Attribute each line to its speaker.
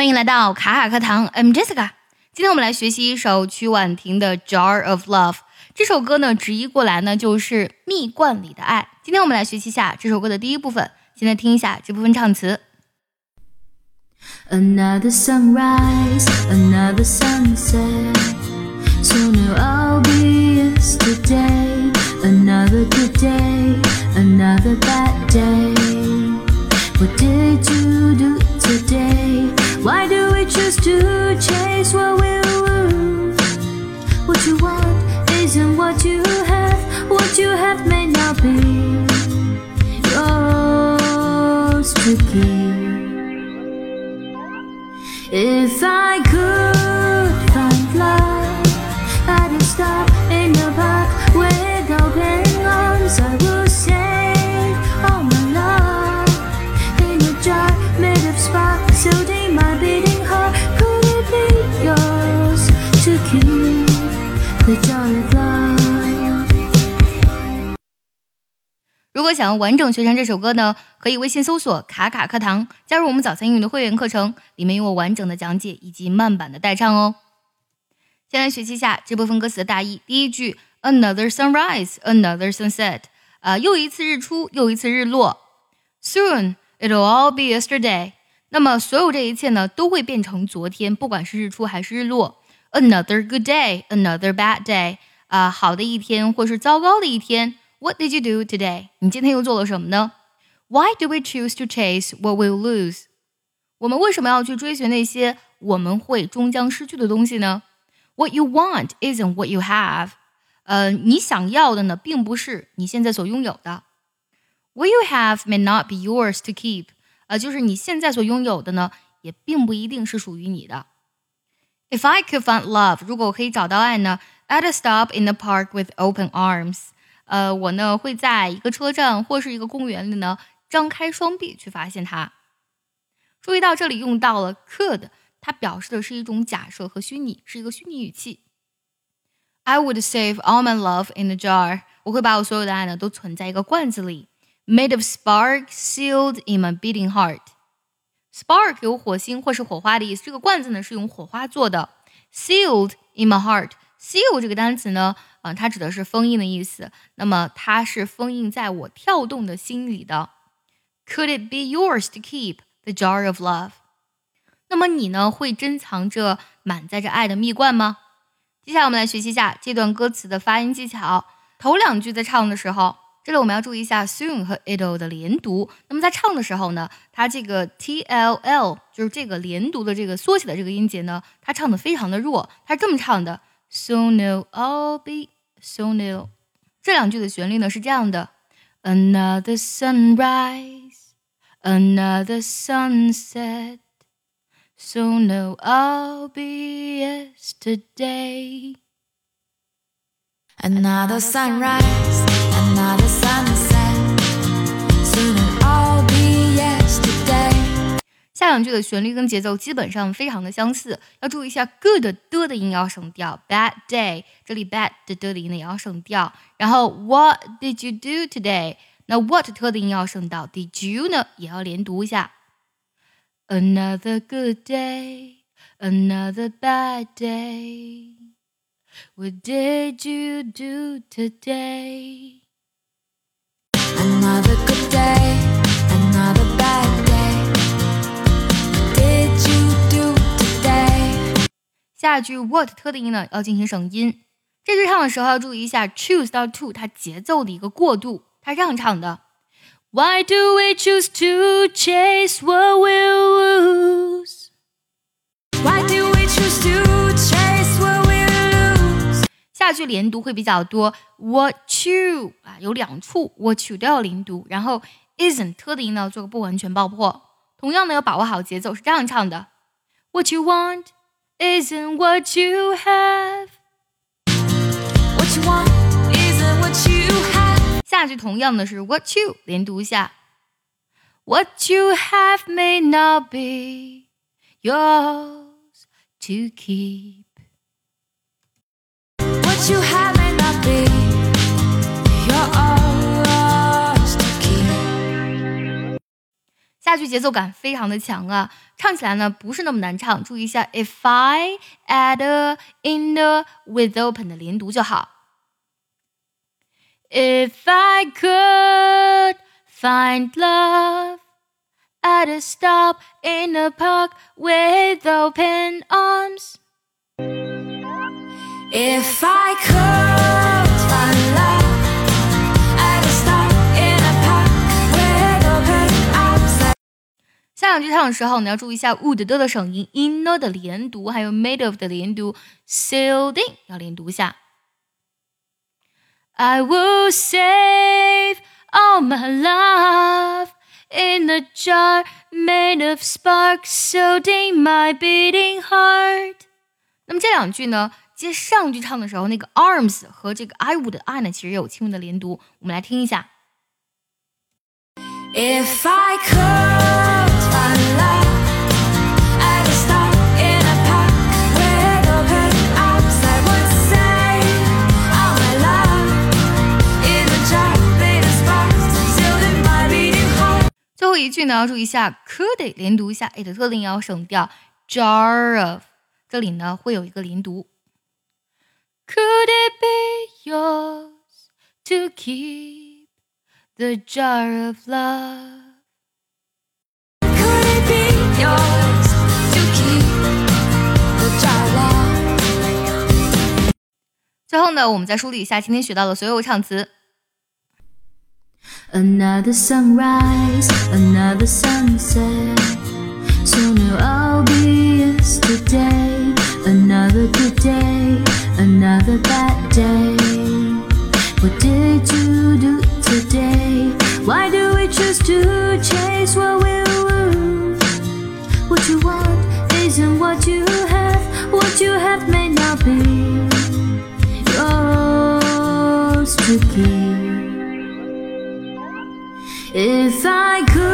Speaker 1: 欢迎来到卡卡课堂，I'm Jessica。今天我们来学习一首曲婉婷的《Jar of Love》。这首歌呢，直译过来呢就是“蜜罐里的爱”。今天我们来学习一下这首歌的第一部分。先来听一下这部分唱词。
Speaker 2: Another sunrise, another sunset. Soon it'll all be yesterday. Another good day, another bad day. What did you do today? Why do we choose to chase what we lose? What you want isn't what you have. What you have may not be yours to keep. If I could find love, I'd stop
Speaker 1: 果想要完整学唱这首歌呢，可以微信搜索“卡卡课堂”，加入我们早餐英语的会员课程，里面有我完整的讲解以及慢版的代唱哦。先来学习一下这部分歌词的大意。第一句，Another sunrise, another sunset，啊，又一次日出，又一次日落。Soon it'll all be yesterday。那么所有这一切呢，都会变成昨天，不管是日出还是日落。Another good day, another bad day，啊，好的一天或是糟糕的一天。What did you do today？你今天又做了什么呢？Why do we choose to chase what we'll lose？我们为什么要去追寻那些我们会终将失去的东西呢？What you want isn't what you have。呃，你想要的呢，并不是你现在所拥有的。What you have may not be yours to keep。呃，就是你现在所拥有的呢，也并不一定是属于你的。If I could find love，如果我可以找到爱呢，I'd stop in the park with open arms。 呃，我呢会在一个车站或是一个公园里呢，张开双臂去发现它。注意到这里用到了 could，它表示的是一种假设和虚拟，是一个虚拟语气。I would save all my love in a jar。我会把我所有的爱呢都存在一个罐子里，made of spark sealed in my beating heart。Spark 有火星或是火花的意思，这个罐子呢是用火花做的。Sealed in my heart。Seal 这个单词呢，啊、它指的是封印的意思。那么它是封印在我跳动的心里的。Could it be yours to keep the jar of love？那么你呢，会珍藏着满载着爱的蜜罐吗？接下来我们来学习一下这段歌词的发音技巧。头两句在唱的时候，这里我们要注意一下 soon 和 it'll 的连读。那么在唱的时候呢，它这个 t l l 就是这个连读的这个缩写的这个音节呢，它唱的非常的弱，它是这么唱的。Soon it'll all be soon it'll。这两句的旋律呢是这样的：Another sunrise, another sunset. Soon it'll all be yesterday.
Speaker 2: Another sunrise, another sunset.
Speaker 1: 下两句的旋律跟节奏基本上非常的相似，要注意一下 good 的的音要省掉，bad day 这里 bad 的的音呢也要省掉。然后 What did you do today？那 what 特的音要省掉，did you 呢也要连读一下。Another good day, another bad day. What did you do today? 下句 what 特的音呢要进行省音。这句唱的时候要注意一下 choose 到 to 它节奏的一个过渡，它这样唱的。Why do we choose to chase what we'll lose?
Speaker 2: Why do we choose to chase what we lose?
Speaker 1: 下句连读会比较多，what you 啊有两处 what you 都要连读，然后 isn't 特的音呢做个不完全爆破。同样呢要把握好节奏，是这样唱的：What you want isn't what you have。
Speaker 2: What you want isn't what you have.
Speaker 1: 下句同样的是 what you 连读一下，What you have may not be yours to keep。
Speaker 2: What you have
Speaker 1: 下句节奏感非常的强啊，唱起来呢不是那么难唱。注意一下，if I add a in the with open 的连读就好。If I could find love at a stop in a park with open arms.
Speaker 2: If I could
Speaker 1: 下两句唱的时候，你要注意一下 would 的的声音，in 的连读，还有 made of 的连读，sealed in 要连读一下。I will save all my love in a jar made of sparks, sealed in my beating heart。那么这两句呢，接上句唱的时候，那个 arms 和这个 I would I 呢，其实有轻微的连读。我们来听一下。
Speaker 2: If I could
Speaker 1: 后一句呢，要注意一下，could 连读一下的特定要省掉，jar of 这里呢会有一个连读。Could it be yours to keep the jar of
Speaker 2: it be yours to keep the jar of love?
Speaker 1: 最后呢，我们再梳理一下今天学到的所有唱词。
Speaker 2: Another sunrise, another sunset. So I'll be yesterday. Another good day, another bad day. What did you do today? Why do we choose to chase what we lose? What you want isn't what you have. What you have may not be yours to keep. If I could